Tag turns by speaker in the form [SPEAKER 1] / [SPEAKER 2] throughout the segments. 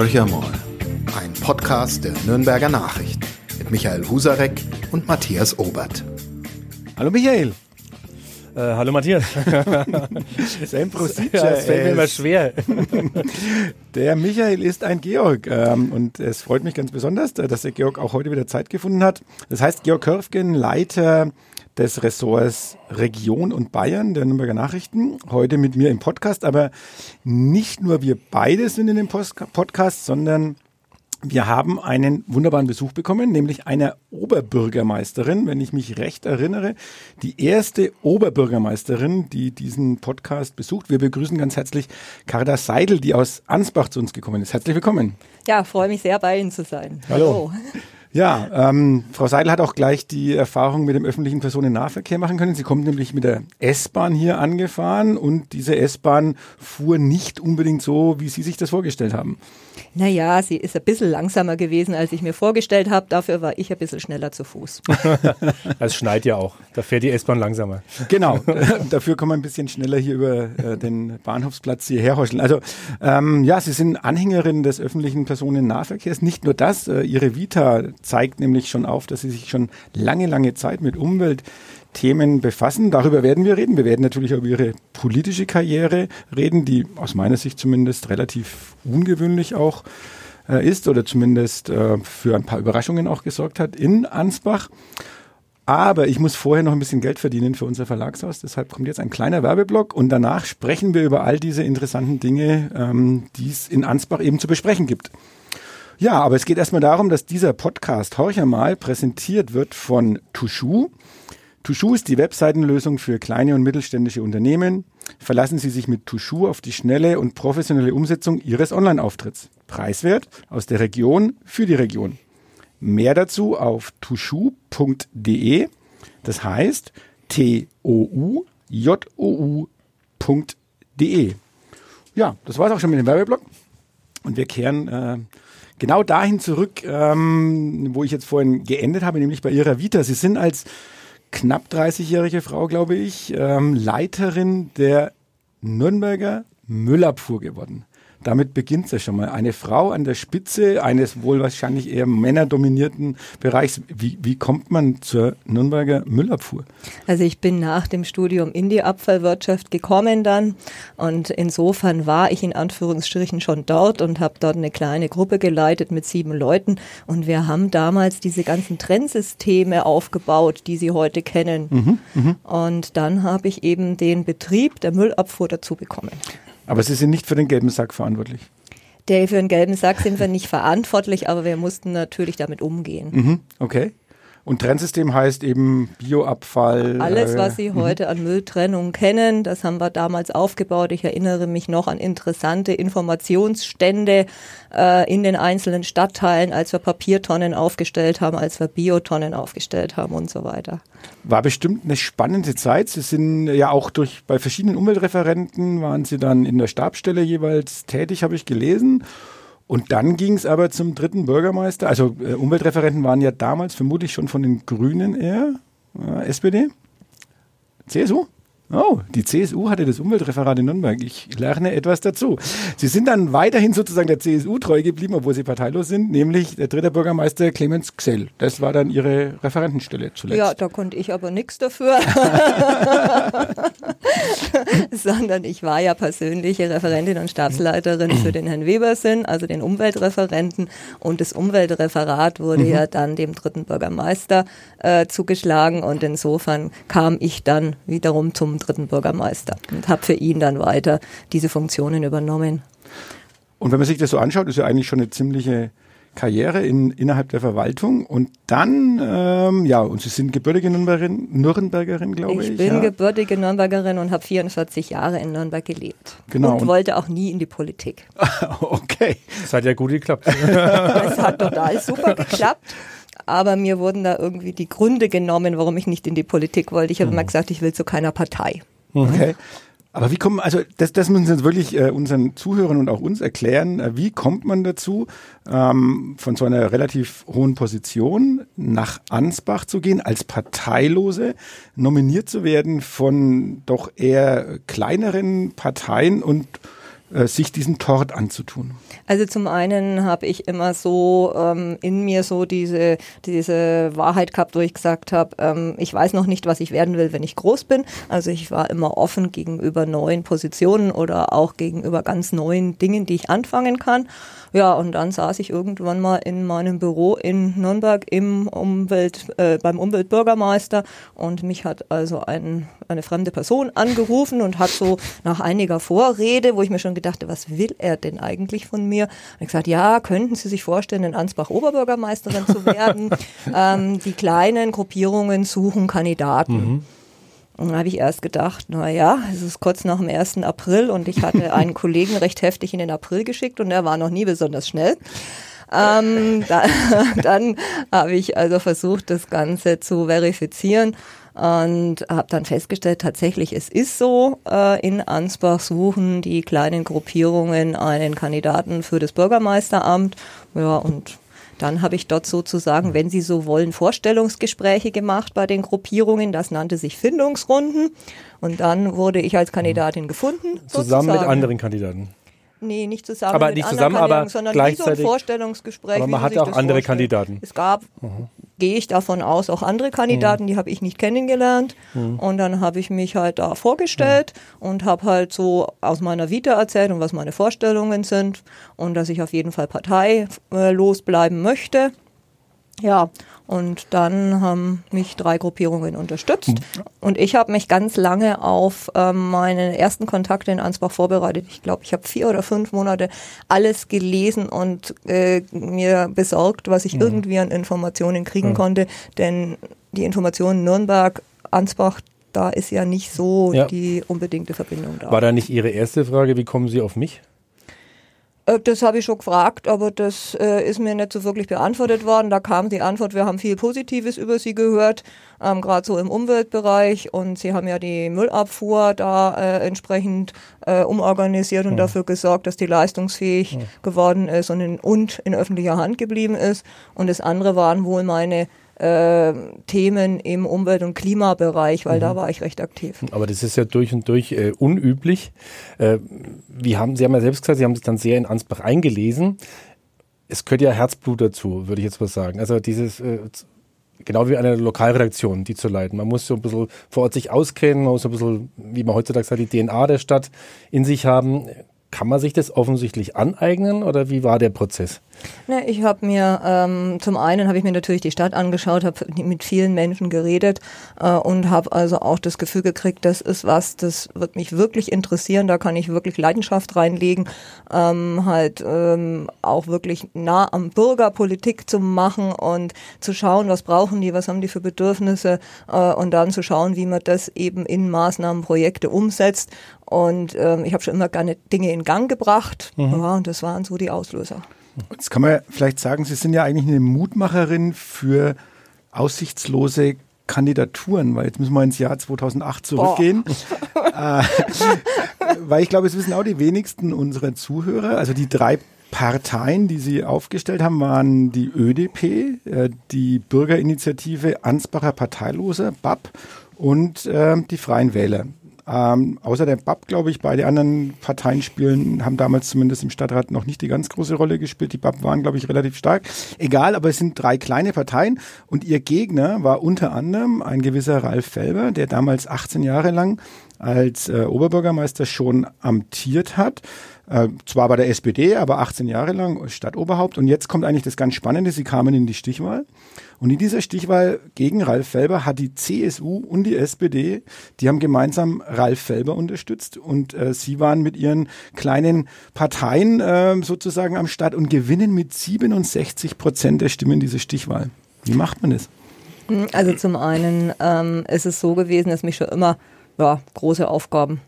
[SPEAKER 1] Horcher mal. Ein Podcast der Nürnberger Nachrichten mit Michael Husarek und Matthias Obert.
[SPEAKER 2] Hallo Michael.
[SPEAKER 3] Äh, hallo Matthias.
[SPEAKER 2] Sein Procedure.
[SPEAKER 3] Ja, es fällt mir immer schwer.
[SPEAKER 2] Der Michael ist ein Georg ähm, und es freut mich ganz besonders, dass der Georg auch heute wieder Zeit gefunden hat. Das heißt, Georg Körfgen, Leiter des Ressorts Region und Bayern der Nürnberger Nachrichten, heute mit mir im Podcast. Aber nicht nur wir beide sind in dem Podcast, sondern wir haben einen wunderbaren Besuch bekommen, nämlich einer Oberbürgermeisterin, wenn ich mich recht erinnere, die erste Oberbürgermeisterin, die diesen Podcast besucht. Wir begrüßen ganz herzlich Karda Seidel, die aus Ansbach zu uns gekommen ist. Herzlich willkommen.
[SPEAKER 4] Ja, freue mich sehr, bei Ihnen zu sein.
[SPEAKER 2] Hallo. Hallo. Ja, ähm, Frau Seidel hat auch gleich die Erfahrung mit dem öffentlichen Personennahverkehr machen können. Sie kommt nämlich mit der S-Bahn hier angefahren und diese S-Bahn fuhr nicht unbedingt so, wie Sie sich das vorgestellt haben.
[SPEAKER 4] Naja, sie ist ein bisschen langsamer gewesen, als ich mir vorgestellt habe. Dafür war ich ein bisschen schneller zu Fuß.
[SPEAKER 3] Es schneit ja auch. Da fährt die S-Bahn langsamer.
[SPEAKER 2] Genau. Dafür kann man ein bisschen schneller hier über äh, den Bahnhofsplatz hierher heucheln. Also ähm, ja, Sie sind Anhängerin des öffentlichen Personennahverkehrs. Nicht nur das, äh, Ihre Vita zeigt nämlich schon auf, dass Sie sich schon lange, lange Zeit mit Umwelt Themen befassen. Darüber werden wir reden. Wir werden natürlich über Ihre politische Karriere reden, die aus meiner Sicht zumindest relativ ungewöhnlich auch äh, ist oder zumindest äh, für ein paar Überraschungen auch gesorgt hat in Ansbach. Aber ich muss vorher noch ein bisschen Geld verdienen für unser Verlagshaus. Deshalb kommt jetzt ein kleiner Werbeblock und danach sprechen wir über all diese interessanten Dinge, ähm, die es in Ansbach eben zu besprechen gibt. Ja, aber es geht erstmal darum, dass dieser Podcast Horcher mal präsentiert wird von Tushu. Tushu ist die Webseitenlösung für kleine und mittelständische Unternehmen. Verlassen Sie sich mit Tushu auf die schnelle und professionelle Umsetzung Ihres Online-Auftritts. Preiswert aus der Region für die Region. Mehr dazu auf tushu.de. Das heißt T-O-U-J-O-U.de. Ja, das war es auch schon mit dem Werbeblock. Und wir kehren äh, genau dahin zurück, ähm, wo ich jetzt vorhin geendet habe, nämlich bei Ihrer Vita. Sie sind als knapp 30-jährige Frau, glaube ich, ähm, Leiterin der Nürnberger Müllabfuhr geworden. Damit beginnt es ja schon mal. Eine Frau an der Spitze eines wohl wahrscheinlich eher männerdominierten Bereichs. Wie, wie kommt man zur Nürnberger Müllabfuhr?
[SPEAKER 4] Also ich bin nach dem Studium in die Abfallwirtschaft gekommen dann und insofern war ich in Anführungsstrichen schon dort und habe dort eine kleine Gruppe geleitet mit sieben Leuten und wir haben damals diese ganzen Trennsysteme aufgebaut, die Sie heute kennen. Mhm, mh. Und dann habe ich eben den Betrieb der Müllabfuhr dazu bekommen.
[SPEAKER 2] Aber Sie sind nicht für den gelben Sack verantwortlich.
[SPEAKER 4] Der für den gelben Sack sind wir nicht verantwortlich, aber wir mussten natürlich damit umgehen.
[SPEAKER 2] Mhm, okay. Und Trennsystem heißt eben Bioabfall.
[SPEAKER 4] Alles, was Sie äh, heute an Mülltrennung kennen, das haben wir damals aufgebaut. Ich erinnere mich noch an interessante Informationsstände äh, in den einzelnen Stadtteilen, als wir Papiertonnen aufgestellt haben, als wir Biotonnen aufgestellt haben und so weiter.
[SPEAKER 2] War bestimmt eine spannende Zeit. Sie sind ja auch durch bei verschiedenen Umweltreferenten waren Sie dann in der Stabstelle jeweils tätig, habe ich gelesen. Und dann ging es aber zum dritten Bürgermeister. Also äh, Umweltreferenten waren ja damals vermutlich schon von den Grünen eher. Äh, SPD? CSU? Oh, die CSU hatte das Umweltreferat in Nürnberg. Ich lerne etwas dazu. Sie sind dann weiterhin sozusagen der CSU treu geblieben, obwohl sie parteilos sind, nämlich der dritte Bürgermeister Clemens Xell. Das war dann ihre Referentenstelle zuletzt.
[SPEAKER 4] Ja, da konnte ich aber nichts dafür. Sondern ich war ja persönliche Referentin und Stabsleiterin für den Herrn Webersinn, also den Umweltreferenten. Und das Umweltreferat wurde mhm. ja dann dem dritten Bürgermeister äh, zugeschlagen. Und insofern kam ich dann wiederum zum dritten Bürgermeister und habe für ihn dann weiter diese Funktionen übernommen.
[SPEAKER 2] Und wenn man sich das so anschaut, ist ja eigentlich schon eine ziemliche Karriere in, innerhalb der Verwaltung und dann, ähm, ja, und Sie sind gebürtige Nürnbergerin, Nürnbergerin glaube ich.
[SPEAKER 4] Ich bin
[SPEAKER 2] ja.
[SPEAKER 4] gebürtige Nürnbergerin und habe 44 Jahre in Nürnberg gelebt. Genau. Und, und wollte auch nie in die Politik.
[SPEAKER 2] okay.
[SPEAKER 3] Das hat ja gut geklappt.
[SPEAKER 4] das hat total super geklappt aber mir wurden da irgendwie die Gründe genommen, warum ich nicht in die Politik wollte. Ich habe mhm. immer gesagt, ich will zu keiner Partei.
[SPEAKER 2] Okay. Aber wie kommen, also das, das müssen Sie jetzt wirklich äh, unseren Zuhörern und auch uns erklären. Äh, wie kommt man dazu, ähm, von so einer relativ hohen Position nach Ansbach zu gehen, als Parteilose nominiert zu werden von doch eher kleineren Parteien und sich diesen Tort anzutun?
[SPEAKER 4] Also zum einen habe ich immer so ähm, in mir so diese, diese Wahrheit gehabt, wo ich gesagt habe, ähm, ich weiß noch nicht, was ich werden will, wenn ich groß bin. Also ich war immer offen gegenüber neuen Positionen oder auch gegenüber ganz neuen Dingen, die ich anfangen kann. Ja, und dann saß ich irgendwann mal in meinem Büro in Nürnberg im Umwelt, äh, beim Umweltbürgermeister und mich hat also ein, eine fremde Person angerufen und hat so nach einiger Vorrede, wo ich mir schon gedacht was will er denn eigentlich von mir? Und ich gesagt, ja, könnten Sie sich vorstellen, in Ansbach Oberbürgermeisterin zu werden? ähm, die kleinen Gruppierungen suchen Kandidaten. Mhm. Und dann habe ich erst gedacht, na ja, es ist kurz nach dem 1. April und ich hatte einen Kollegen recht heftig in den April geschickt und er war noch nie besonders schnell. Ähm, da, dann habe ich also versucht, das Ganze zu verifizieren und habe dann festgestellt, tatsächlich, es ist so, äh, in Ansbach suchen die kleinen Gruppierungen einen Kandidaten für das Bürgermeisteramt. Ja, und dann habe ich dort sozusagen, wenn Sie so wollen, Vorstellungsgespräche gemacht bei den Gruppierungen. Das nannte sich Findungsrunden. Und dann wurde ich als Kandidatin gefunden.
[SPEAKER 3] Zusammen sozusagen. mit anderen Kandidaten.
[SPEAKER 4] Nee, nicht zusammen
[SPEAKER 3] aber nicht zusammen, aber
[SPEAKER 4] sondern
[SPEAKER 3] gleichzeitig,
[SPEAKER 4] wie so ein Vorstellungsgespräch.
[SPEAKER 3] Aber man hatte auch andere vorstellt. Kandidaten.
[SPEAKER 4] Es gab, mhm. Gehe ich davon aus, auch andere Kandidaten, mhm. die habe ich nicht kennengelernt. Mhm. Und dann habe ich mich halt da vorgestellt und habe halt so aus meiner Vita erzählt und was meine Vorstellungen sind und dass ich auf jeden Fall parteilos bleiben möchte. Ja, und dann haben mich drei Gruppierungen unterstützt. Und ich habe mich ganz lange auf ähm, meine ersten Kontakte in Ansbach vorbereitet. Ich glaube, ich habe vier oder fünf Monate alles gelesen und äh, mir besorgt, was ich mhm. irgendwie an Informationen kriegen mhm. konnte. Denn die Informationen Nürnberg, Ansbach, da ist ja nicht so ja. die unbedingte Verbindung da.
[SPEAKER 3] War da nicht Ihre erste Frage, wie kommen Sie auf mich?
[SPEAKER 4] Äh, das habe ich schon gefragt, aber das äh, ist mir nicht so wirklich beantwortet worden. Da kam die Antwort, wir haben viel Positives über Sie gehört, ähm, gerade so im Umweltbereich. Und Sie haben ja die Müllabfuhr da äh, entsprechend äh, umorganisiert und ja. dafür gesorgt, dass die leistungsfähig ja. geworden ist und in, und in öffentlicher Hand geblieben ist. Und das andere waren wohl meine äh, Themen im Umwelt- und Klimabereich, weil mhm. da war ich recht aktiv.
[SPEAKER 3] Aber das ist ja durch und durch äh, unüblich. Äh, wie haben, Sie haben ja selbst gesagt, Sie haben sich dann sehr in Ansbach eingelesen. Es gehört ja Herzblut dazu, würde ich jetzt mal sagen. Also dieses äh, genau wie eine Lokalredaktion, die zu leiten. Man muss so ein bisschen vor Ort sich auskennen, man muss so ein bisschen, wie man heutzutage sagt, die DNA der Stadt in sich haben. Kann man sich das offensichtlich aneignen oder wie war der Prozess?
[SPEAKER 4] Ne, ich habe mir ähm, zum einen habe ich mir natürlich die Stadt angeschaut, habe mit vielen Menschen geredet äh, und habe also auch das Gefühl gekriegt, das ist was, das wird mich wirklich interessieren, da kann ich wirklich Leidenschaft reinlegen, ähm, halt ähm, auch wirklich nah am Bürger Politik zu machen und zu schauen, was brauchen die, was haben die für Bedürfnisse äh, und dann zu schauen, wie man das eben in Maßnahmen, Projekte umsetzt und ähm, ich habe schon immer gerne Dinge in Gang gebracht mhm. ja, und das waren so die Auslöser.
[SPEAKER 2] Jetzt kann man vielleicht sagen, Sie sind ja eigentlich eine Mutmacherin für aussichtslose Kandidaturen, weil jetzt müssen wir ins Jahr 2008 zurückgehen. äh, weil ich glaube, es wissen auch die wenigsten unserer Zuhörer. Also die drei Parteien, die Sie aufgestellt haben, waren die ÖDP, äh, die Bürgerinitiative Ansbacher Parteiloser, BAP und äh, die Freien Wähler. Ähm, außer der BAP, glaube ich, beide anderen Parteien spielen, haben damals zumindest im Stadtrat noch nicht die ganz große Rolle gespielt. Die BAP waren, glaube ich, relativ stark. Egal, aber es sind drei kleine Parteien und ihr Gegner war unter anderem ein gewisser Ralf Felber, der damals 18 Jahre lang als äh, Oberbürgermeister schon amtiert hat. Äh, zwar bei der SPD, aber 18 Jahre lang Stadtoberhaupt. Und jetzt kommt eigentlich das ganz Spannende. Sie kamen in die Stichwahl. Und in dieser Stichwahl gegen Ralf Felber hat die CSU und die SPD, die haben gemeinsam Ralf Felber unterstützt. Und äh, sie waren mit ihren kleinen Parteien äh, sozusagen am Start und gewinnen mit 67 Prozent der Stimmen diese Stichwahl. Wie macht man das?
[SPEAKER 4] Also zum einen ähm, ist es so gewesen, dass mich schon immer ja, große Aufgaben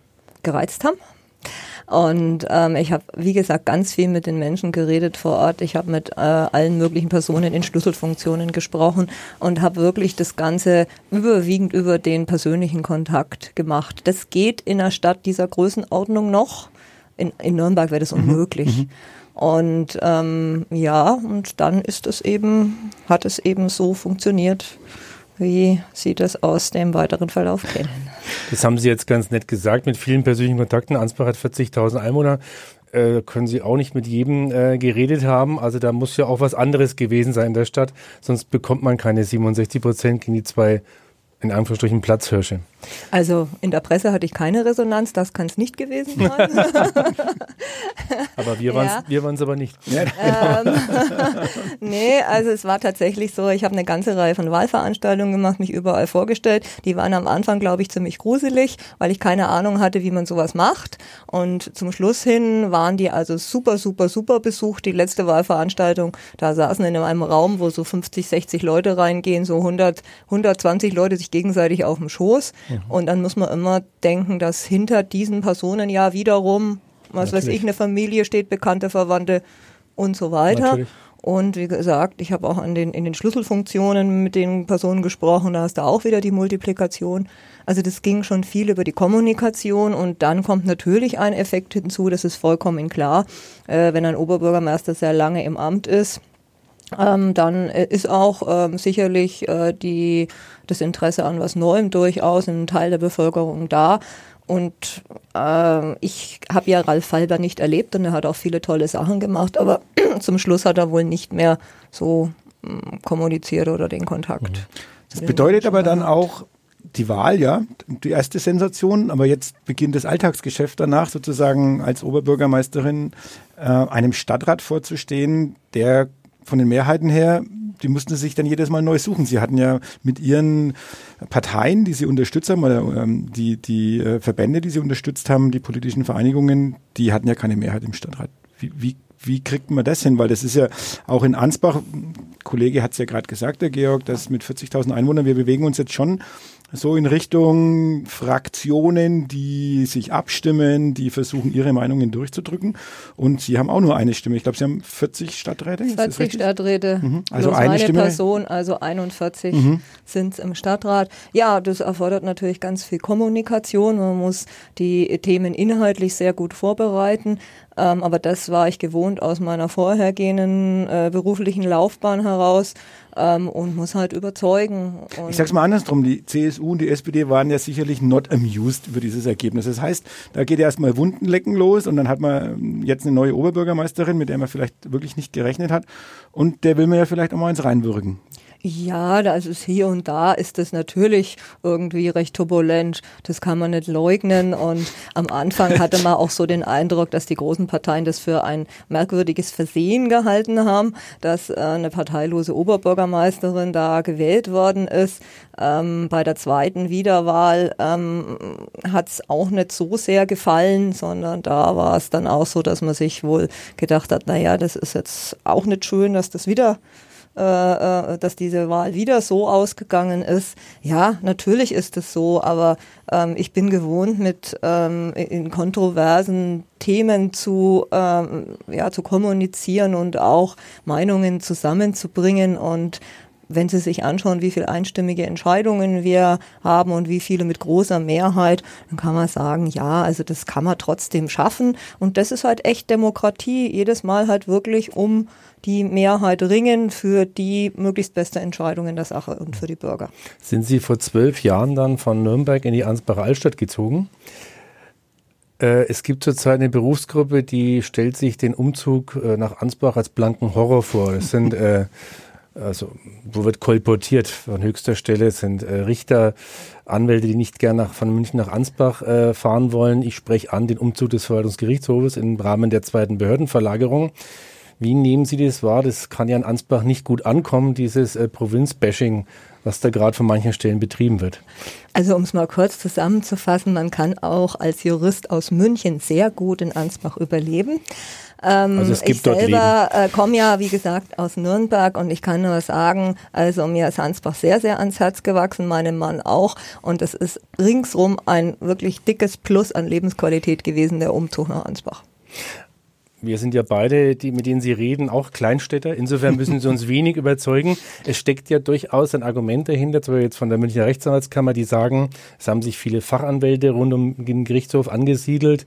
[SPEAKER 4] gereizt haben. Und ähm, ich habe, wie gesagt, ganz viel mit den Menschen geredet vor Ort. Ich habe mit äh, allen möglichen Personen in Schlüsselfunktionen gesprochen und habe wirklich das Ganze überwiegend über den persönlichen Kontakt gemacht. Das geht in einer Stadt dieser Größenordnung noch. In, in Nürnberg wäre das mhm. unmöglich. Mhm. Und ähm, ja, und dann ist es eben, hat es eben so funktioniert, wie Sie das aus dem weiteren Verlauf kennen.
[SPEAKER 3] Das haben Sie jetzt ganz nett gesagt, mit vielen persönlichen Kontakten. Ansbach hat 40.000 Einwohner. Äh, können Sie auch nicht mit jedem äh, geredet haben. Also da muss ja auch was anderes gewesen sein in der Stadt. Sonst bekommt man keine 67 Prozent gegen die zwei in Anführungsstrichen Platzhirsche.
[SPEAKER 4] Also in der Presse hatte ich keine Resonanz, das kann es nicht gewesen sein.
[SPEAKER 3] aber wir waren es ja. aber nicht.
[SPEAKER 4] Ähm, nee, also es war tatsächlich so, ich habe eine ganze Reihe von Wahlveranstaltungen gemacht, mich überall vorgestellt. Die waren am Anfang, glaube ich, ziemlich gruselig, weil ich keine Ahnung hatte, wie man sowas macht. Und zum Schluss hin waren die also super, super, super besucht. Die letzte Wahlveranstaltung, da saßen in einem Raum, wo so 50, 60 Leute reingehen, so 100, 120 Leute sich gegenseitig auf dem Schoß. Mhm. Und dann muss man immer denken, dass hinter diesen Personen ja wiederum, was Natürlich. weiß ich, eine Familie steht, bekannte Verwandte und so weiter. Natürlich. Und wie gesagt, ich habe auch an den, in den Schlüsselfunktionen mit den Personen gesprochen, da hast du auch wieder die Multiplikation. Also das ging schon viel über die Kommunikation und dann kommt natürlich ein Effekt hinzu, das ist vollkommen klar, äh, wenn ein Oberbürgermeister sehr lange im Amt ist, ähm, dann äh, ist auch ähm, sicherlich äh, die, das Interesse an was Neuem durchaus in einem Teil der Bevölkerung da. Und äh, ich habe ja Ralf Falber nicht erlebt und er hat auch viele tolle Sachen gemacht, aber zum Schluss hat er wohl nicht mehr so mh, hm, kommuniziert oder den Kontakt. Mhm.
[SPEAKER 2] Das bedeutet aber dann auch, die Wahl, ja, die erste Sensation, aber jetzt beginnt das Alltagsgeschäft danach, sozusagen als Oberbürgermeisterin äh, einem Stadtrat vorzustehen, der von den Mehrheiten her, die mussten sich dann jedes Mal neu suchen. Sie hatten ja mit ihren Parteien, die sie unterstützt haben, oder ähm, die, die äh, Verbände, die sie unterstützt haben, die politischen Vereinigungen, die hatten ja keine Mehrheit im Stadtrat. Wie, wie, wie kriegt man das hin? Weil das ist ja auch in Ansbach, Kollege hat es ja gerade gesagt, der Georg, dass mit 40.000 Einwohnern, wir bewegen uns jetzt schon so in Richtung Fraktionen, die sich abstimmen, die versuchen, ihre Meinungen durchzudrücken. Und Sie haben auch nur eine Stimme. Ich glaube, Sie haben 40 Stadträte.
[SPEAKER 4] 40 Stadträte. Mhm. Also eine meine Stimme. Person, also 41 mhm. sind es im Stadtrat. Ja, das erfordert natürlich ganz viel Kommunikation. Man muss die Themen inhaltlich sehr gut vorbereiten. Ähm, aber das war ich gewohnt aus meiner vorhergehenden äh, beruflichen Laufbahn heraus ähm, und muss halt überzeugen.
[SPEAKER 2] Und ich sag's mal andersrum, die CSU und die SPD waren ja sicherlich not amused über dieses Ergebnis. Das heißt, da geht erstmal Wundenlecken los und dann hat man ähm, jetzt eine neue Oberbürgermeisterin, mit der man vielleicht wirklich nicht gerechnet hat und der will mir ja vielleicht auch mal ins reinwürgen.
[SPEAKER 4] Ja, da ist hier und da ist es natürlich irgendwie recht turbulent. Das kann man nicht leugnen. Und am Anfang hatte man auch so den Eindruck, dass die großen Parteien das für ein merkwürdiges Versehen gehalten haben, dass äh, eine parteilose Oberbürgermeisterin da gewählt worden ist. Ähm, bei der zweiten Wiederwahl ähm, hat es auch nicht so sehr gefallen, sondern da war es dann auch so, dass man sich wohl gedacht hat, naja, das ist jetzt auch nicht schön, dass das wieder äh, äh, dass diese Wahl wieder so ausgegangen ist. Ja, natürlich ist es so, aber ähm, ich bin gewohnt, mit ähm, in kontroversen Themen zu, ähm, ja, zu kommunizieren und auch Meinungen zusammenzubringen und wenn Sie sich anschauen, wie viele einstimmige Entscheidungen wir haben und wie viele mit großer Mehrheit, dann kann man sagen, ja, also das kann man trotzdem schaffen. Und das ist halt echt Demokratie, jedes Mal halt wirklich um die Mehrheit ringen für die möglichst beste Entscheidung in der Sache und für die Bürger.
[SPEAKER 3] Sind Sie vor zwölf Jahren dann von Nürnberg in die Ansbacher Altstadt gezogen? Äh, es gibt zurzeit eine Berufsgruppe, die stellt sich den Umzug äh, nach Ansbach als blanken Horror vor. Es sind äh, also wo wird kolportiert von höchster Stelle, sind äh, Richter, Anwälte, die nicht gern nach, von München nach Ansbach äh, fahren wollen. Ich spreche an den Umzug des Verwaltungsgerichtshofes im Rahmen der zweiten Behördenverlagerung. Wie nehmen Sie das wahr? Das kann ja in Ansbach nicht gut ankommen, dieses äh, Provinzbashing, was da gerade von manchen Stellen betrieben wird.
[SPEAKER 4] Also um es mal kurz zusammenzufassen, man kann auch als Jurist aus München sehr gut in Ansbach überleben. Ähm, also es gibt ich selber äh, komme ja, wie gesagt, aus Nürnberg und ich kann nur sagen, also mir ist Ansbach sehr, sehr ans Herz gewachsen, meinem Mann auch. Und es ist ringsrum ein wirklich dickes Plus an Lebensqualität gewesen, der Umzug nach Ansbach.
[SPEAKER 3] Wir sind ja beide, die, mit denen Sie reden, auch Kleinstädter. Insofern müssen Sie uns wenig überzeugen. Es steckt ja durchaus ein Argument dahinter, zum Beispiel jetzt von der Münchner Rechtsanwaltskammer, die sagen, es haben sich viele Fachanwälte rund um den Gerichtshof angesiedelt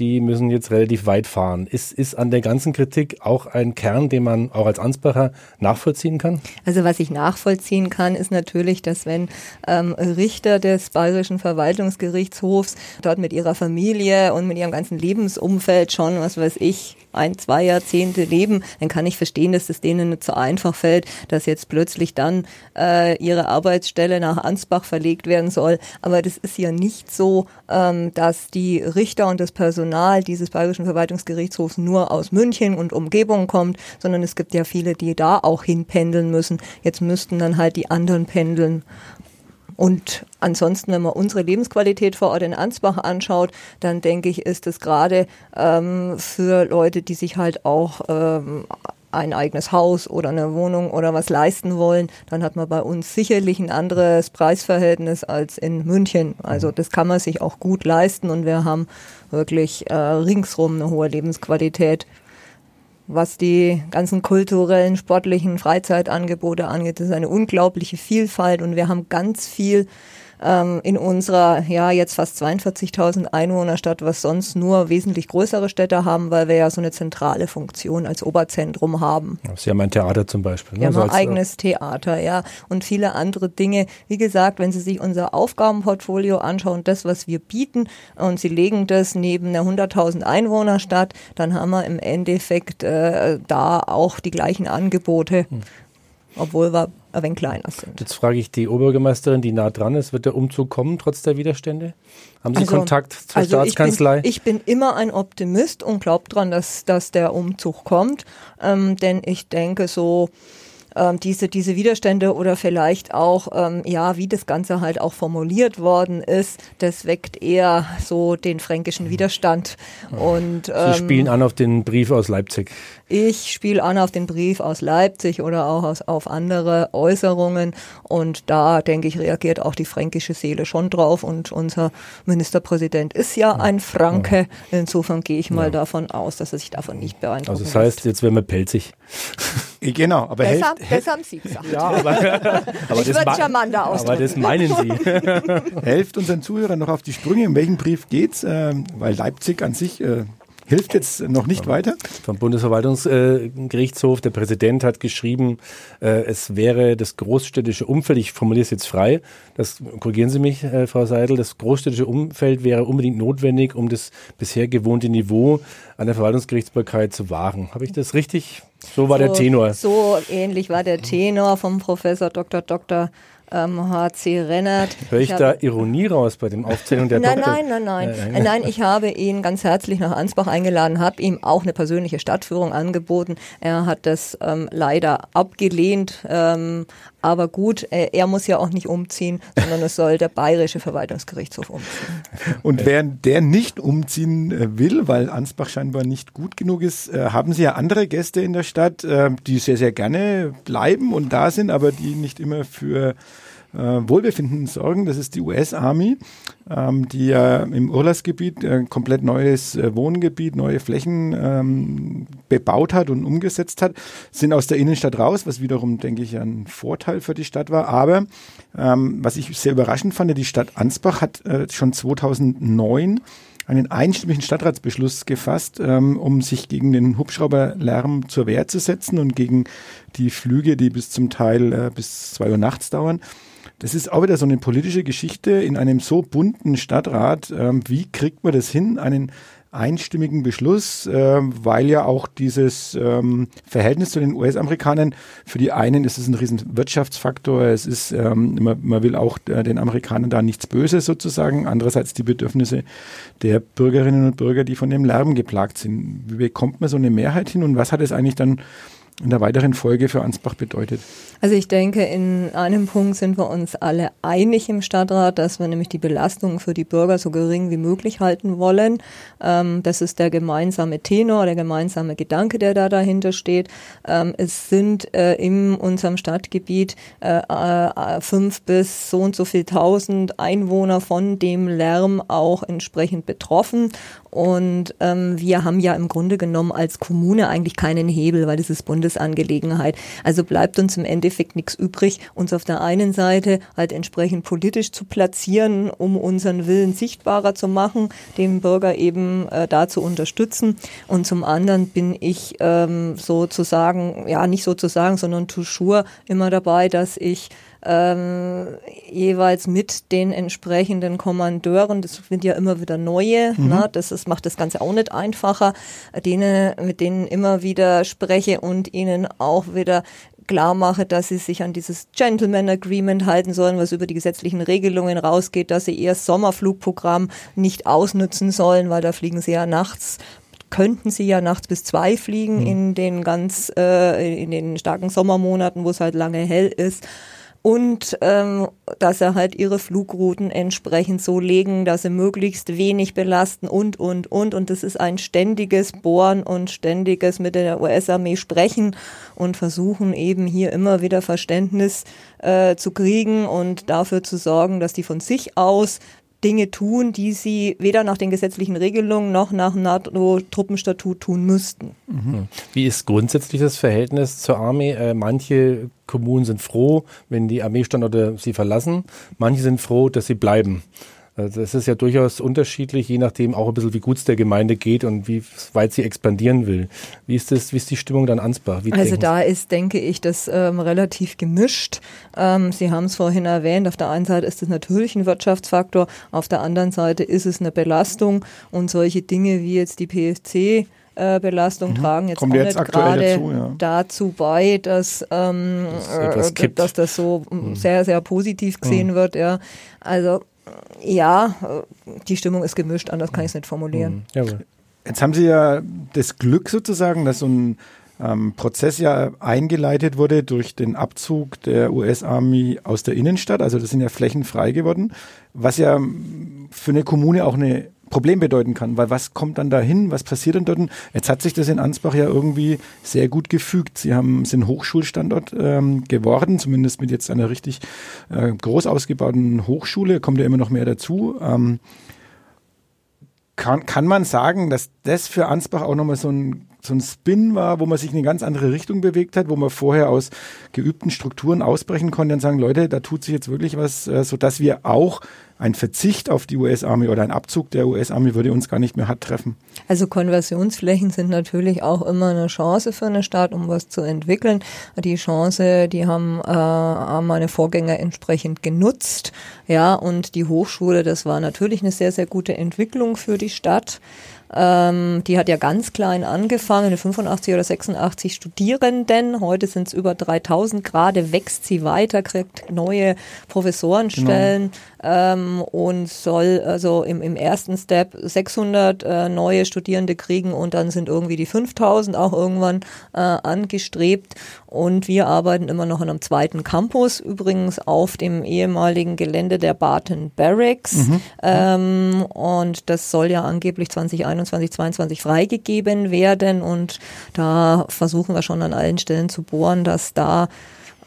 [SPEAKER 3] die müssen jetzt relativ weit fahren. Ist, ist an der ganzen Kritik auch ein Kern, den man auch als Ansbacher nachvollziehen kann?
[SPEAKER 4] Also was ich nachvollziehen kann, ist natürlich, dass wenn ähm, Richter des Bayerischen Verwaltungsgerichtshofs dort mit ihrer Familie und mit ihrem ganzen Lebensumfeld schon, was weiß ich, ein, zwei Jahrzehnte leben, dann kann ich verstehen, dass es denen nicht so einfach fällt, dass jetzt plötzlich dann äh, ihre Arbeitsstelle nach Ansbach verlegt werden soll. Aber das ist ja nicht so, ähm, dass die Richter und das Personal dieses Bayerischen Verwaltungsgerichtshofs nur aus München und Umgebung kommt, sondern es gibt ja viele, die da auch hinpendeln müssen. Jetzt müssten dann halt die anderen pendeln. Und ansonsten, wenn man unsere Lebensqualität vor Ort in Ansbach anschaut, dann denke ich, ist es gerade ähm, für Leute, die sich halt auch ähm, ein eigenes Haus oder eine Wohnung oder was leisten wollen, dann hat man bei uns sicherlich ein anderes Preisverhältnis als in München. Also mhm. das kann man sich auch gut leisten und wir haben wirklich äh, ringsrum eine hohe Lebensqualität was die ganzen kulturellen, sportlichen Freizeitangebote angeht. Das ist eine unglaubliche Vielfalt und wir haben ganz viel ähm, in unserer, ja, jetzt fast 42.000 Einwohnerstadt, was sonst nur wesentlich größere Städte haben, weil wir ja so eine zentrale Funktion als Oberzentrum haben.
[SPEAKER 3] Sie haben ein Theater zum Beispiel.
[SPEAKER 4] Ne? Wir haben ein eigenes Theater, ja, und viele andere Dinge. Wie gesagt, wenn Sie sich unser Aufgabenportfolio anschauen, das, was wir bieten, und Sie legen das neben einer 100.000 Einwohnerstadt, dann haben wir im Endeffekt äh, da auch die gleichen Angebote. Hm obwohl wir ein wenig kleiner sind.
[SPEAKER 3] Jetzt frage ich die Obergemeisterin, die nah dran ist, wird der Umzug kommen, trotz der Widerstände? Haben Sie also, Kontakt zur also Staatskanzlei?
[SPEAKER 4] Ich bin, ich bin, immer ein Optimist und glaube dran, dass, dass der Umzug kommt, ähm, denn ich denke so, ähm, diese, diese Widerstände oder vielleicht auch, ähm, ja, wie das Ganze halt auch formuliert worden ist, das weckt eher so den fränkischen Widerstand. Und,
[SPEAKER 3] ähm, Sie spielen an auf den Brief aus Leipzig.
[SPEAKER 4] Ich spiele an auf den Brief aus Leipzig oder auch aus, auf andere Äußerungen und da denke ich, reagiert auch die fränkische Seele schon drauf und unser Ministerpräsident ist ja ein Franke. Insofern gehe ich mal ja. davon aus, dass er sich davon nicht beeindruckt.
[SPEAKER 3] Also das heißt, jetzt werden wir pelzig.
[SPEAKER 2] Genau, aber
[SPEAKER 4] das, haben, das haben Sie gesagt. Ja, aber,
[SPEAKER 3] aber, das, aber das meinen Sie.
[SPEAKER 2] helft unseren Zuhörern noch auf die Sprünge. In welchem Brief geht's? Ähm, weil Leipzig an sich äh, hilft jetzt noch nicht weiter?
[SPEAKER 3] Vom Bundesverwaltungsgerichtshof, der Präsident hat geschrieben, äh, es wäre das großstädtische Umfeld, ich formuliere es jetzt frei, das korrigieren Sie mich, äh, Frau Seidel, das großstädtische Umfeld wäre unbedingt notwendig, um das bisher gewohnte Niveau an der Verwaltungsgerichtsbarkeit zu wahren. Habe ich das richtig? So war so, der Tenor.
[SPEAKER 4] So ähnlich war der Tenor vom Professor Dr. Dr ähm, HC Rennert.
[SPEAKER 3] Höre ich, ich da Ironie raus bei dem Aufzählung der
[SPEAKER 4] nein? Nein, nein, nein, nein. Äh, nein, ich habe ihn ganz herzlich nach Ansbach eingeladen, habe ihm auch eine persönliche Stadtführung angeboten. Er hat das ähm, leider abgelehnt, ähm, aber gut, er, er, muss ja auch nicht umziehen, sondern es soll der bayerische Verwaltungsgerichtshof umziehen.
[SPEAKER 2] Und während der nicht umziehen äh, will, weil Ansbach scheinbar nicht gut genug ist, äh, haben Sie ja andere Gäste in der Stadt, äh, die sehr, sehr gerne bleiben und da sind, aber die nicht immer für äh, Wohlbefinden sorgen. Das ist die US Army, ähm, die ja im Urlaubsgebiet äh, komplett neues äh, Wohngebiet, neue Flächen ähm, bebaut hat und umgesetzt hat, sind aus der Innenstadt raus, was wiederum, denke ich, ein Vorteil für die Stadt war. Aber ähm, was ich sehr überraschend fand, die Stadt Ansbach hat äh, schon 2009 einen einstimmigen Stadtratsbeschluss gefasst, ähm, um sich gegen den Hubschrauberlärm zur Wehr zu setzen und gegen die Flüge, die bis zum Teil äh, bis zwei Uhr nachts dauern. Das ist auch wieder so eine politische Geschichte in einem so bunten Stadtrat. Ähm, wie kriegt man das hin, einen einstimmigen Beschluss, äh, weil ja auch dieses ähm, Verhältnis zu den US-Amerikanern, für die einen ist es ein riesen Wirtschaftsfaktor, es ist, ähm, man, man will auch äh, den Amerikanern da nichts Böses sozusagen, andererseits die Bedürfnisse der Bürgerinnen und Bürger, die von dem Lärm geplagt sind. Wie bekommt man so eine Mehrheit hin und was hat es eigentlich dann in der weiteren Folge für Ansbach bedeutet?
[SPEAKER 4] Also ich denke, in einem Punkt sind wir uns alle einig im Stadtrat, dass wir nämlich die Belastung für die Bürger so gering wie möglich halten wollen. Ähm, das ist der gemeinsame Tenor, der gemeinsame Gedanke, der da dahinter steht. Ähm, es sind äh, in unserem Stadtgebiet äh, äh, fünf bis so und so viel tausend Einwohner von dem Lärm auch entsprechend betroffen. Und ähm, wir haben ja im Grunde genommen als Kommune eigentlich keinen Hebel, weil das ist Bundesangelegenheit. Also bleibt uns im Endeffekt nichts übrig, uns auf der einen Seite halt entsprechend politisch zu platzieren, um unseren Willen sichtbarer zu machen, den Bürger eben äh, da zu unterstützen. Und zum anderen bin ich ähm, sozusagen, ja nicht sozusagen, sondern toujours immer dabei, dass ich ähm, jeweils mit den entsprechenden Kommandeuren, das sind ja immer wieder neue, mhm. na, das ist, macht das Ganze auch nicht einfacher, denen, mit denen immer wieder spreche und ihnen auch wieder klar mache, dass sie sich an dieses Gentleman Agreement halten sollen, was über die gesetzlichen Regelungen rausgeht, dass sie ihr Sommerflugprogramm nicht ausnutzen sollen, weil da fliegen sie ja nachts könnten sie ja nachts bis zwei fliegen mhm. in den ganz äh, in den starken Sommermonaten, wo es halt lange hell ist und ähm, dass er halt ihre Flugrouten entsprechend so legen, dass sie möglichst wenig belasten und, und, und. Und das ist ein ständiges Bohren und ständiges mit der US-Armee sprechen und versuchen eben hier immer wieder Verständnis äh, zu kriegen und dafür zu sorgen, dass die von sich aus Dinge tun, die sie weder nach den gesetzlichen Regelungen noch nach NATO-Truppenstatut tun müssten.
[SPEAKER 3] Mhm. Wie ist grundsätzlich das Verhältnis zur Armee? Äh, manche Kommunen sind froh, wenn die Armeestandorte sie verlassen. Manche sind froh, dass sie bleiben. Also das ist ja durchaus unterschiedlich, je nachdem auch ein bisschen, wie gut es der Gemeinde geht und wie weit sie expandieren will. Wie ist das, wie ist die Stimmung dann Ansbach? Wie
[SPEAKER 4] also da ist, denke ich, das ähm, relativ gemischt. Ähm, sie haben es vorhin erwähnt, auf der einen Seite ist es natürlich ein Wirtschaftsfaktor, auf der anderen Seite ist es eine Belastung und solche Dinge wie jetzt die PSC äh, Belastung mhm. tragen jetzt
[SPEAKER 2] Kommt auch jetzt nicht gerade dazu,
[SPEAKER 4] ja. dazu, bei, dass, ähm, das äh, dass das so mhm. sehr, sehr positiv gesehen mhm. wird. Ja. Also ja, die Stimmung ist gemischt, anders kann ich es nicht formulieren.
[SPEAKER 2] Mhm. Jetzt haben Sie ja das Glück sozusagen, dass so ein ähm, Prozess ja eingeleitet wurde durch den Abzug der US-Army aus der Innenstadt. Also das sind ja Flächen frei geworden, was ja für eine Kommune auch eine Problem bedeuten kann, weil was kommt dann dahin, was passiert denn dort? Jetzt hat sich das in Ansbach ja irgendwie sehr gut gefügt. Sie haben sind Hochschulstandort ähm, geworden, zumindest mit jetzt einer richtig äh, groß ausgebauten Hochschule, kommt ja immer noch mehr dazu. Ähm, kann, kann man sagen, dass das für Ansbach auch nochmal so ein so ein Spin war, wo man sich in eine ganz andere Richtung bewegt hat, wo man vorher aus geübten Strukturen ausbrechen konnte und sagen, Leute, da tut sich jetzt wirklich was, äh, so dass wir auch ein Verzicht auf die US-Army oder ein Abzug der US-Army würde uns gar nicht mehr hart treffen.
[SPEAKER 4] Also Konversionsflächen sind natürlich auch immer eine Chance für eine Stadt, um was zu entwickeln. Die Chance, die haben, äh, haben meine Vorgänger entsprechend genutzt. Ja, und die Hochschule, das war natürlich eine sehr, sehr gute Entwicklung für die Stadt. Ähm, die hat ja ganz klein angefangen, 85 oder 86 Studierenden. Heute sind es über 3000. Gerade wächst sie weiter, kriegt neue Professorenstellen. Genau ähm, und soll also im, im ersten Step 600 äh, neue Studierende kriegen und dann sind irgendwie die 5000 auch irgendwann äh, angestrebt. Und wir arbeiten immer noch an einem zweiten Campus, übrigens auf dem ehemaligen Gelände der Barton Barracks. Mhm. Ähm, und das soll ja angeblich 2021, 2022 freigegeben werden. Und da versuchen wir schon an allen Stellen zu bohren, dass da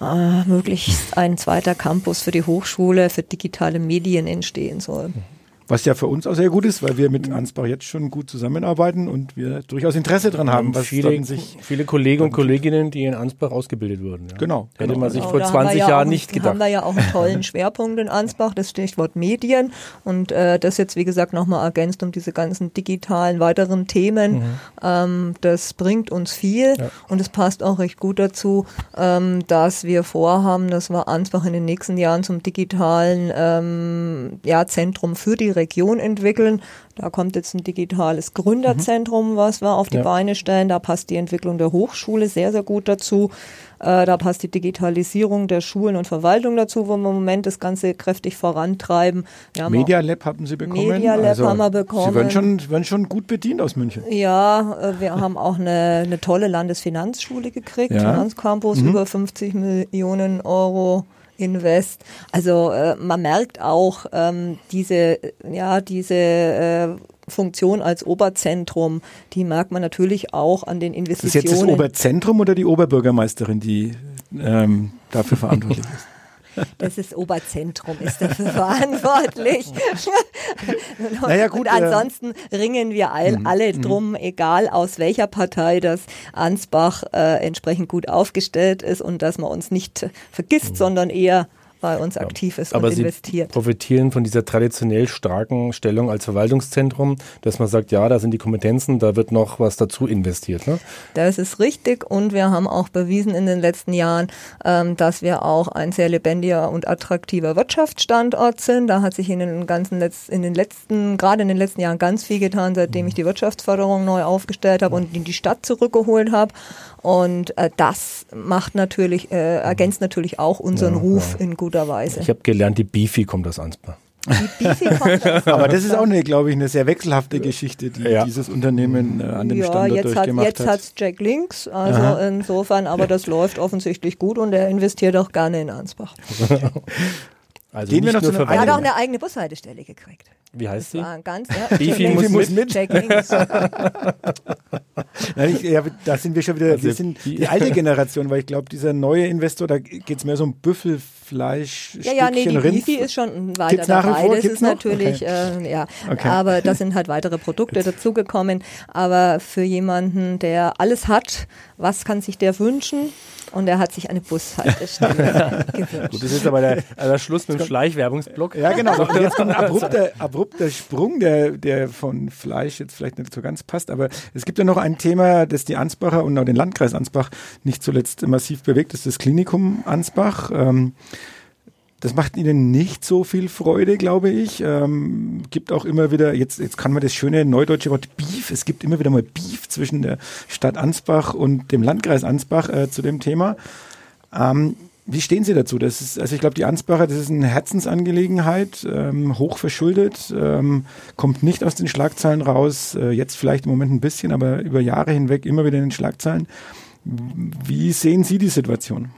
[SPEAKER 4] äh, möglichst ein zweiter Campus für die Hochschule für digitale Medien entstehen soll.
[SPEAKER 2] Was ja für uns auch sehr gut ist, weil wir mit Ansbach jetzt schon gut zusammenarbeiten und wir durchaus Interesse daran haben,
[SPEAKER 3] was viele, sich viele Kollegen und Kolleginnen, die in Ansbach ausgebildet wurden.
[SPEAKER 2] Ja. Genau.
[SPEAKER 3] Hätte
[SPEAKER 2] genau.
[SPEAKER 3] man sich genau, vor 20 ja Jahren nicht gedacht.
[SPEAKER 4] haben wir ja auch einen tollen Schwerpunkt in Ansbach, das Stichwort Medien und äh, das jetzt wie gesagt nochmal ergänzt um diese ganzen digitalen weiteren Themen. Mhm. Ähm, das bringt uns viel ja. und es passt auch recht gut dazu, ähm, dass wir vorhaben, dass wir Ansbach in den nächsten Jahren zum digitalen ähm, ja, Zentrum für die Region entwickeln. Da kommt jetzt ein digitales Gründerzentrum, was wir auf die ja. Beine stellen. Da passt die Entwicklung der Hochschule sehr, sehr gut dazu. Äh, da passt die Digitalisierung der Schulen und Verwaltung dazu, wo wir im Moment das Ganze kräftig vorantreiben.
[SPEAKER 2] Media Lab haben Sie bekommen?
[SPEAKER 4] Media Lab also, haben wir bekommen.
[SPEAKER 2] Sie werden schon, werden schon gut bedient aus München.
[SPEAKER 4] Ja, äh, wir haben auch eine, eine tolle Landesfinanzschule gekriegt, ja. Finanzcampus, mhm. über 50 Millionen Euro Invest. Also äh, man merkt auch ähm, diese, ja, diese äh, Funktion als Oberzentrum, die merkt man natürlich auch an den Investitionen.
[SPEAKER 2] Ist jetzt das Oberzentrum oder die Oberbürgermeisterin, die ähm, dafür verantwortlich ist?
[SPEAKER 4] Das ist Oberzentrum, ist dafür verantwortlich.
[SPEAKER 2] naja, gut,
[SPEAKER 4] und ansonsten äh, ringen wir all, mhm, alle mhm. drum, egal aus welcher Partei das Ansbach äh, entsprechend gut aufgestellt ist und dass man uns nicht vergisst, mhm. sondern eher bei uns aktiv ist
[SPEAKER 3] Aber
[SPEAKER 4] und investiert.
[SPEAKER 3] Sie profitieren von dieser traditionell starken Stellung als Verwaltungszentrum, dass man sagt, ja, da sind die Kompetenzen, da wird noch was dazu investiert. Ne?
[SPEAKER 4] Das ist richtig und wir haben auch bewiesen in den letzten Jahren, ähm, dass wir auch ein sehr lebendiger und attraktiver Wirtschaftsstandort sind. Da hat sich in den ganzen Letz in den letzten, gerade in den letzten Jahren ganz viel getan, seitdem ich die Wirtschaftsförderung neu aufgestellt habe und in die Stadt zurückgeholt habe. Und äh, das macht natürlich, äh, ergänzt natürlich auch unseren ja, Ruf ja. in guter Weise.
[SPEAKER 3] Ich habe gelernt, die Beefy kommt aus Ansbach.
[SPEAKER 2] Die Beefy kommt aus Aber das ist auch eine, glaube ich, eine sehr wechselhafte Geschichte, die ja. dieses Unternehmen äh, an dem ja, Standort
[SPEAKER 4] jetzt
[SPEAKER 2] durchgemacht
[SPEAKER 4] hat. Jetzt hat es Jack Links, also Aha. insofern, aber das läuft offensichtlich gut und er investiert auch gerne in Ansbach.
[SPEAKER 3] Also Gehen wir noch zu
[SPEAKER 4] Er hat auch eine eigene Bushaltestelle gekriegt.
[SPEAKER 3] Wie heißt sie?
[SPEAKER 4] Ganz, ja.
[SPEAKER 3] Beefy muss, muss mit.
[SPEAKER 2] Jack Nein, ich, ja, da sind wir schon wieder, also wir sind die, die alte Generation, weil ich glaube, dieser neue Investor, da geht es mehr so um Büffelfleisch,
[SPEAKER 4] Ja, ja, nee, die Beefy ist schon weiter Gibt's dabei. Das Gibt's ist noch? natürlich, okay. äh, ja, okay. aber da sind halt weitere Produkte dazugekommen. Aber für jemanden, der alles hat, was kann sich der wünschen? und er hat sich eine Bushaltestelle gewünscht.
[SPEAKER 3] Gut, das ist aber der, also der Schluss mit dem Schleichwerbungsblock.
[SPEAKER 2] Ja, genau. Und jetzt kommt ein abrupter, abrupter Sprung, der, der von Fleisch jetzt vielleicht nicht so ganz passt. Aber es gibt ja noch ein Thema, das die Ansbacher und auch den Landkreis Ansbach nicht zuletzt massiv bewegt. Das ist das Klinikum Ansbach. Ähm, das macht ihnen nicht so viel Freude, glaube ich. Ähm, gibt auch immer wieder, jetzt, jetzt kann man das schöne neudeutsche Wort Beef, es gibt immer wieder mal Beef zwischen der Stadt Ansbach und dem Landkreis Ansbach äh, zu dem Thema. Ähm, wie stehen Sie dazu? Das ist, also ich glaube, die Ansbacher, das ist eine Herzensangelegenheit, ähm, hoch verschuldet, ähm, kommt nicht aus den Schlagzeilen raus, äh, jetzt vielleicht im Moment ein bisschen, aber über Jahre hinweg immer wieder in den Schlagzeilen. Wie sehen Sie die Situation?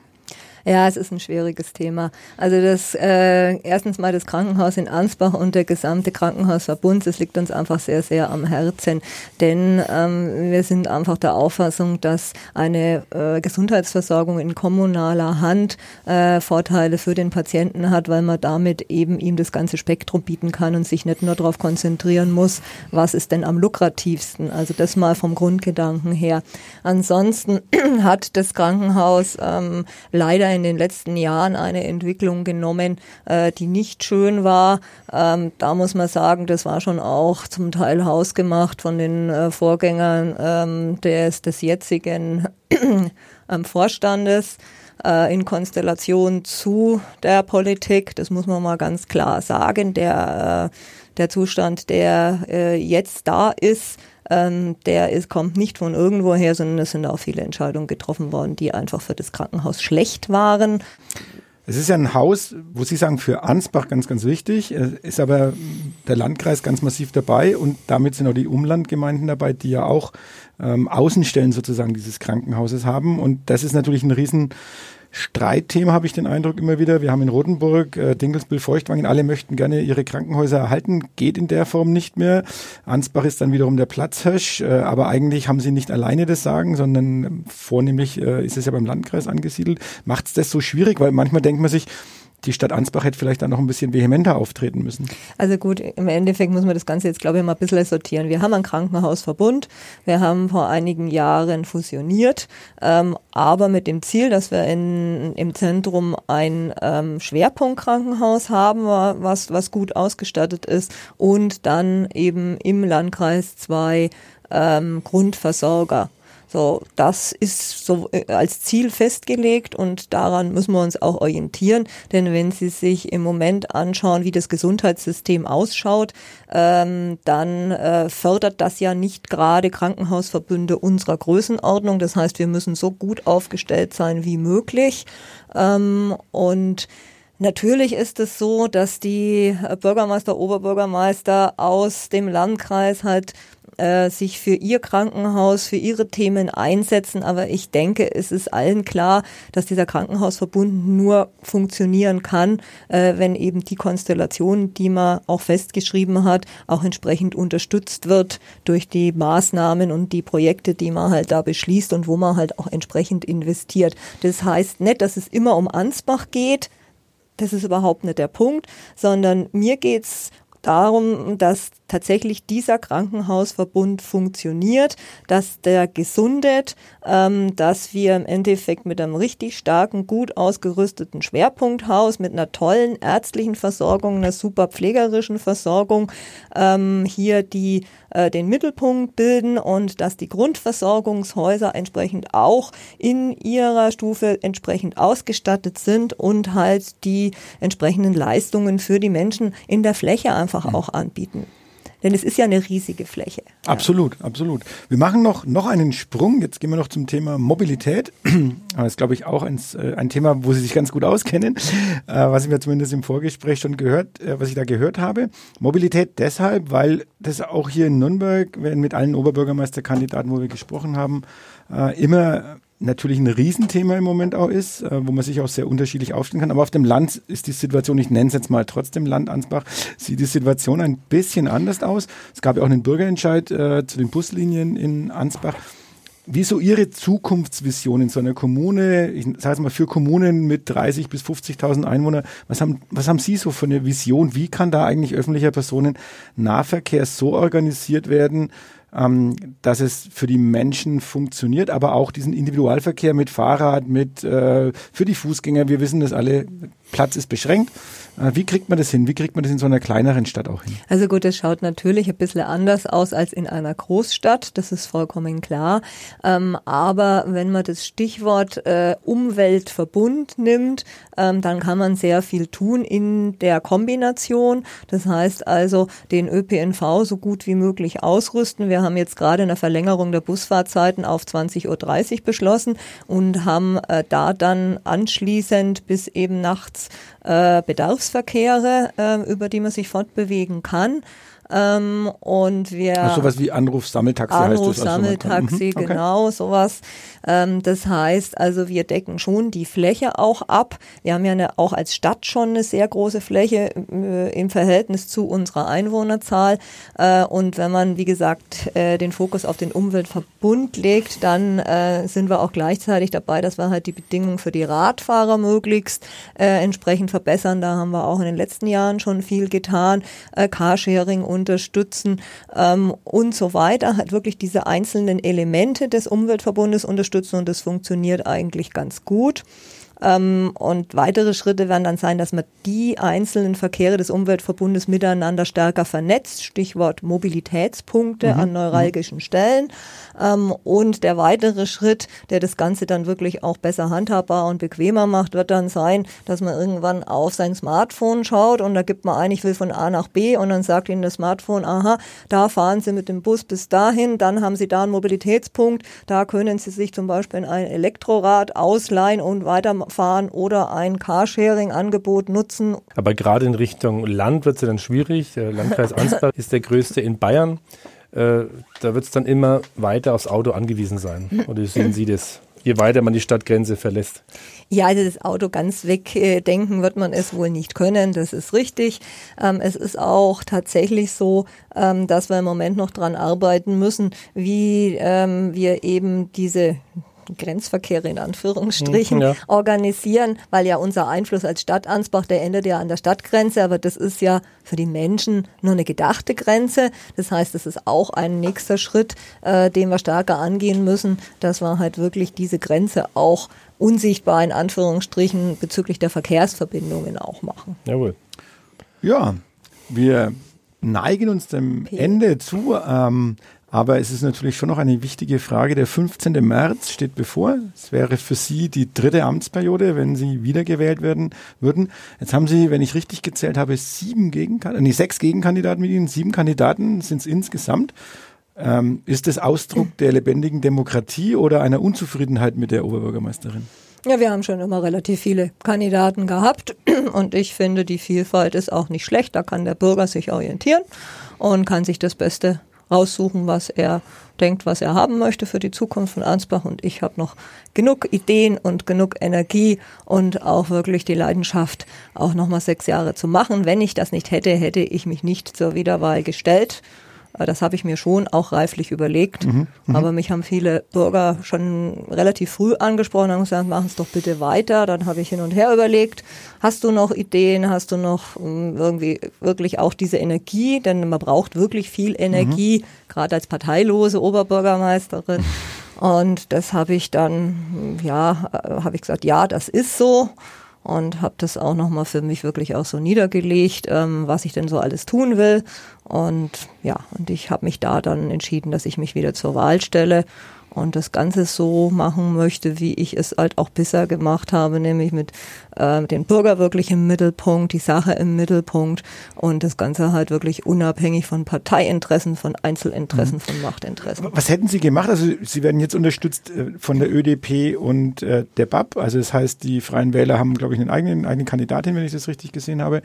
[SPEAKER 4] Ja, es ist ein schwieriges Thema. Also das äh, erstens mal das Krankenhaus in Ansbach und der gesamte Krankenhausverbund, das liegt uns einfach sehr, sehr am Herzen. Denn ähm, wir sind einfach der Auffassung, dass eine äh, Gesundheitsversorgung in kommunaler Hand äh, Vorteile für den Patienten hat, weil man damit eben ihm das ganze Spektrum bieten kann und sich nicht nur darauf konzentrieren muss, was ist denn am lukrativsten. Also das mal vom Grundgedanken her. Ansonsten hat das Krankenhaus ähm, leider in den letzten Jahren eine Entwicklung genommen, äh, die nicht schön war. Ähm, da muss man sagen, das war schon auch zum Teil hausgemacht von den äh, Vorgängern ähm, des, des jetzigen ähm, Vorstandes äh, in Konstellation zu der Politik. Das muss man mal ganz klar sagen. Der, äh, der Zustand, der äh, jetzt da ist, ähm, der ist, kommt nicht von irgendwoher, sondern es sind auch viele Entscheidungen getroffen worden, die einfach für das Krankenhaus schlecht waren.
[SPEAKER 2] Es ist ja ein Haus, wo Sie sagen, für Ansbach ganz, ganz wichtig, ist aber der Landkreis ganz massiv dabei und damit sind auch die Umlandgemeinden dabei, die ja auch ähm, Außenstellen sozusagen dieses Krankenhauses haben. Und das ist natürlich ein riesen Streitthema, habe ich den Eindruck immer wieder. Wir haben in Rotenburg, äh, Dinkelsbüll, Feuchtwangen, alle möchten gerne ihre Krankenhäuser erhalten, geht in der Form nicht mehr. Ansbach ist dann wiederum der Platzhirsch, äh, aber eigentlich haben sie nicht alleine das Sagen, sondern vornehmlich äh, ist es ja beim Landkreis angesiedelt. Macht es das so schwierig, weil manchmal denkt man sich, die Stadt Ansbach hätte vielleicht dann noch ein bisschen vehementer auftreten müssen.
[SPEAKER 4] Also gut, im Endeffekt muss man das Ganze jetzt, glaube ich, mal ein bisschen sortieren. Wir haben einen Krankenhausverbund, wir haben vor einigen Jahren fusioniert, ähm, aber mit dem Ziel, dass wir in, im Zentrum ein ähm, Schwerpunktkrankenhaus haben, was, was gut ausgestattet ist und dann eben im Landkreis zwei ähm, Grundversorger so, das ist so äh, als Ziel festgelegt und daran müssen wir uns auch orientieren, denn wenn Sie sich im Moment anschauen, wie das Gesundheitssystem ausschaut, ähm, dann äh, fördert das ja nicht gerade Krankenhausverbünde unserer Größenordnung. Das heißt, wir müssen so gut aufgestellt sein wie möglich ähm, und Natürlich ist es so, dass die Bürgermeister, Oberbürgermeister aus dem Landkreis halt äh, sich für ihr Krankenhaus, für ihre Themen einsetzen. Aber ich denke, es ist allen klar, dass dieser Krankenhausverbund nur funktionieren kann, äh, wenn eben die Konstellation, die man auch festgeschrieben hat, auch entsprechend unterstützt wird durch die Maßnahmen und die Projekte, die man halt da beschließt und wo man halt auch entsprechend investiert. Das heißt nicht, dass es immer um Ansbach geht, das ist überhaupt nicht der Punkt, sondern mir geht's darum, dass tatsächlich dieser Krankenhausverbund funktioniert, dass der gesundet, ähm, dass wir im Endeffekt mit einem richtig starken, gut ausgerüsteten Schwerpunkthaus, mit einer tollen ärztlichen Versorgung, einer super pflegerischen Versorgung ähm, hier die äh, den Mittelpunkt bilden und dass die Grundversorgungshäuser entsprechend auch in ihrer Stufe entsprechend ausgestattet sind und halt die entsprechenden Leistungen für die Menschen in der Fläche einfach auch anbieten. Denn es ist ja eine riesige Fläche.
[SPEAKER 2] Absolut, ja. absolut. Wir machen noch, noch einen Sprung. Jetzt gehen wir noch zum Thema Mobilität. Das ist, glaube ich, auch ein, äh, ein Thema, wo Sie sich ganz gut auskennen, äh, was ich mir zumindest im Vorgespräch schon gehört, äh, was ich da gehört habe. Mobilität deshalb, weil das auch hier in Nürnberg, mit allen Oberbürgermeisterkandidaten, wo wir gesprochen haben, immer natürlich ein Riesenthema im Moment auch ist, äh, wo man sich auch sehr unterschiedlich aufstellen kann. Aber auf dem Land ist die Situation, ich nenne es jetzt mal trotzdem Land Ansbach, sieht die Situation ein bisschen anders aus. Es gab ja auch einen Bürgerentscheid äh, zu den Buslinien in Ansbach. Wie so Ihre Zukunftsvision in so einer Kommune, ich sage mal für Kommunen mit 30 bis 50.000 Einwohnern, was haben, was haben Sie so für eine Vision? Wie kann da eigentlich öffentlicher Personennahverkehr so organisiert werden, ähm, dass es für die Menschen funktioniert, aber auch diesen Individualverkehr mit Fahrrad, mit äh, für die Fußgänger. Wir wissen das alle, Platz ist beschränkt. Äh, wie kriegt man das hin? Wie kriegt man das in so einer kleineren Stadt auch hin?
[SPEAKER 4] Also gut, das schaut natürlich ein bisschen anders aus als in einer Großstadt, das ist vollkommen klar. Ähm, aber wenn man das Stichwort äh, Umweltverbund nimmt, ähm, dann kann man sehr viel tun in der Kombination. Das heißt also, den ÖPNV so gut wie möglich ausrüsten. Wir haben jetzt gerade eine Verlängerung der Busfahrzeiten auf 20.30 Uhr beschlossen und haben äh, da dann anschließend bis eben nachts äh, Bedarfsverkehre, äh, über die man sich fortbewegen kann. Ähm, und wir
[SPEAKER 2] also sowas wie Anruf-Sammeltaxi
[SPEAKER 4] Anruf, heißt das. Also mhm. okay. genau, sowas. Ähm, das heißt also, wir decken schon die Fläche auch ab. Wir haben ja eine, auch als Stadt schon eine sehr große Fläche äh, im Verhältnis zu unserer Einwohnerzahl. Äh, und wenn man, wie gesagt, äh, den Fokus auf den Umweltverbund legt, dann äh, sind wir auch gleichzeitig dabei, dass wir halt die Bedingungen für die Radfahrer möglichst äh, entsprechend verbessern. Da haben wir auch in den letzten Jahren schon viel getan. Äh, Carsharing unterstützen ähm, und so weiter. Hat wirklich diese einzelnen Elemente des Umweltverbundes unterstützen und das funktioniert eigentlich ganz gut. Ähm, und weitere Schritte werden dann sein, dass man die einzelnen Verkehre des Umweltverbundes miteinander stärker vernetzt. Stichwort Mobilitätspunkte mhm. an neuralgischen. Stellen. Ähm, und der weitere Schritt, der das Ganze dann wirklich auch besser handhabbar und bequemer macht, wird dann sein, dass man irgendwann auf sein Smartphone schaut und da gibt man ein, ich will von A nach B und dann sagt Ihnen das Smartphone, aha, da fahren Sie mit dem Bus bis dahin, dann haben Sie da einen Mobilitätspunkt, da können Sie sich zum Beispiel in ein Elektrorad ausleihen und weiterfahren oder ein Carsharing-Angebot nutzen.
[SPEAKER 3] Aber gerade in Richtung Land wird es ja dann schwierig. Der Landkreis Ansbach ist der größte in Bayern. Äh, da wird es dann immer weiter aufs Auto angewiesen sein. Oder sehen Sie das? Je weiter man die Stadtgrenze verlässt.
[SPEAKER 4] Ja, also das Auto ganz wegdenken wird man es wohl nicht können, das ist richtig. Ähm, es ist auch tatsächlich so, ähm, dass wir im Moment noch dran arbeiten müssen, wie ähm, wir eben diese Grenzverkehre in Anführungsstrichen ja. organisieren, weil ja unser Einfluss als Stadt Ansbach, der endet ja an der Stadtgrenze, aber das ist ja für die Menschen nur eine gedachte Grenze. Das heißt, das ist auch ein nächster Schritt, äh, den wir stärker angehen müssen, dass wir halt wirklich diese Grenze auch unsichtbar in Anführungsstrichen bezüglich der Verkehrsverbindungen auch machen.
[SPEAKER 2] Jawohl. Ja, wir neigen uns dem Ende zu. Ähm, aber es ist natürlich schon noch eine wichtige Frage. Der 15. März steht bevor. Es wäre für Sie die dritte Amtsperiode, wenn Sie wiedergewählt werden würden. Jetzt haben Sie, wenn ich richtig gezählt habe, sieben Gegenkandidaten, nee, sechs Gegenkandidaten mit Ihnen. Sieben Kandidaten sind es insgesamt. Ähm, ist das Ausdruck der lebendigen Demokratie oder einer Unzufriedenheit mit der Oberbürgermeisterin?
[SPEAKER 4] Ja, wir haben schon immer relativ viele Kandidaten gehabt und ich finde, die Vielfalt ist auch nicht schlecht. Da kann der Bürger sich orientieren und kann sich das Beste raussuchen, was er denkt, was er haben möchte für die Zukunft von Ansbach. Und ich habe noch genug Ideen und genug Energie und auch wirklich die Leidenschaft, auch nochmal sechs Jahre zu machen. Wenn ich das nicht hätte, hätte ich mich nicht zur Wiederwahl gestellt. Äh, das habe ich mir schon auch reiflich überlegt. Mhm, mhm, aber mich haben viele Bürger schon relativ früh angesprochen und gesagt, machen es doch bitte weiter. Dann habe ich hin und her überlegt, hast du noch Ideen, hast du noch ähm, irgendwie wirklich auch diese Energie, denn man braucht wirklich viel Energie, mhm. gerade als parteilose Oberbürgermeisterin. Und das habe ich dann, ja, äh, habe ich gesagt, ja, das ist so und habe das auch nochmal für mich wirklich auch so niedergelegt, ähm, was ich denn so alles tun will. Und ja, und ich habe mich da dann entschieden, dass ich mich wieder zur Wahl stelle und das Ganze so machen möchte, wie ich es halt auch bisher gemacht habe, nämlich mit äh, den Bürger wirklich im Mittelpunkt, die Sache im Mittelpunkt und das Ganze halt wirklich unabhängig von Parteiinteressen, von Einzelinteressen, mhm. von Machtinteressen.
[SPEAKER 2] Was hätten Sie gemacht? Also Sie werden jetzt unterstützt äh, von der ÖDP und äh, der BAP. Also das heißt, die Freien Wähler haben, glaube ich, einen eigenen, eigenen Kandidatin, wenn ich das richtig gesehen habe.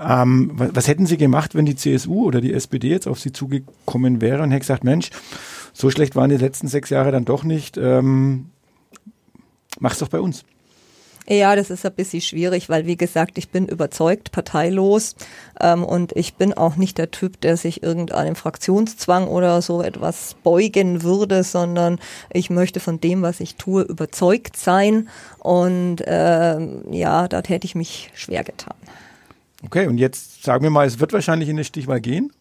[SPEAKER 2] Ähm, was, was hätten Sie gemacht, wenn die CSU oder die SPD jetzt auf Sie zugekommen wäre und hätte gesagt, Mensch, so schlecht waren die letzten sechs Jahre dann doch nicht. Ähm, mach's doch bei uns.
[SPEAKER 4] Ja, das ist ein bisschen schwierig, weil wie gesagt, ich bin überzeugt, parteilos ähm, und ich bin auch nicht der Typ, der sich irgendeinem Fraktionszwang oder so etwas beugen würde, sondern ich möchte von dem, was ich tue, überzeugt sein und äh, ja, da hätte ich mich schwer getan.
[SPEAKER 2] Okay, und jetzt sagen wir mal, es wird wahrscheinlich in die Stichwahl gehen.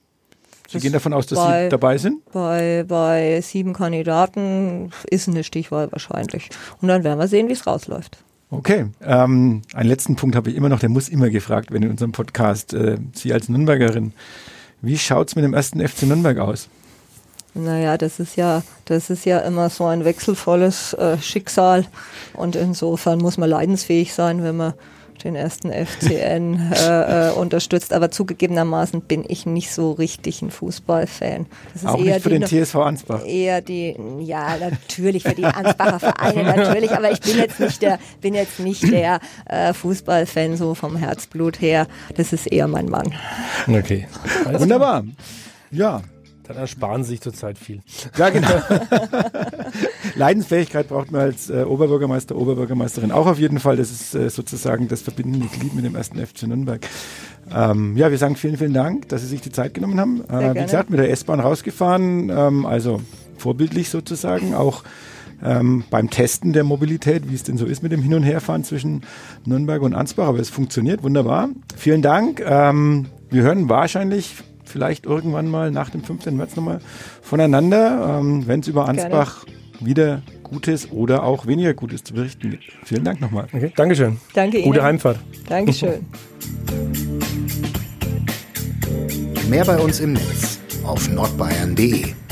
[SPEAKER 2] Sie gehen davon aus, dass bei, Sie dabei sind?
[SPEAKER 4] Bei, bei sieben Kandidaten ist eine Stichwahl wahrscheinlich. Und dann werden wir sehen, wie es rausläuft.
[SPEAKER 2] Okay, ähm, einen letzten Punkt habe ich immer noch, der muss immer gefragt werden in unserem Podcast. Äh, Sie als Nürnbergerin, wie schaut es mit dem ersten FC Nürnberg aus?
[SPEAKER 4] Naja, das ist ja, das ist ja immer so ein wechselvolles äh, Schicksal und insofern muss man leidensfähig sein, wenn man den ersten FCN äh, äh, unterstützt. Aber zugegebenermaßen bin ich nicht so richtig ein Fußballfan.
[SPEAKER 2] Das ist Auch eher nicht für die, den TSV Ansbach?
[SPEAKER 4] Eher die, ja, natürlich für die Ansbacher Vereine, natürlich. Aber ich bin jetzt nicht der, bin jetzt nicht der äh, Fußballfan so vom Herzblut her. Das ist eher mein Mann.
[SPEAKER 2] Okay. Wunderbar. Ja,
[SPEAKER 3] dann ersparen sie sich zurzeit viel.
[SPEAKER 2] Ja, genau. Leidensfähigkeit braucht man als äh, Oberbürgermeister, Oberbürgermeisterin auch auf jeden Fall. Das ist äh, sozusagen das verbindende Glied mit dem ersten FC Nürnberg. Ähm, ja, wir sagen vielen, vielen Dank, dass Sie sich die Zeit genommen haben. Äh, wie gesagt, mit der S-Bahn rausgefahren, ähm, also vorbildlich sozusagen, auch ähm, beim Testen der Mobilität, wie es denn so ist mit dem Hin- und Herfahren zwischen Nürnberg und Ansbach. Aber es funktioniert wunderbar. Vielen Dank. Ähm, wir hören wahrscheinlich vielleicht irgendwann mal nach dem 15. März nochmal voneinander, ähm, wenn es über Ansbach Gerne. wieder Gutes oder auch weniger Gutes zu berichten gibt. Vielen Dank nochmal.
[SPEAKER 3] Okay, Dankeschön.
[SPEAKER 4] Danke Ihnen.
[SPEAKER 3] Gute Heimfahrt.
[SPEAKER 4] Dankeschön.
[SPEAKER 1] Mehr bei uns im Netz auf nordbayern.de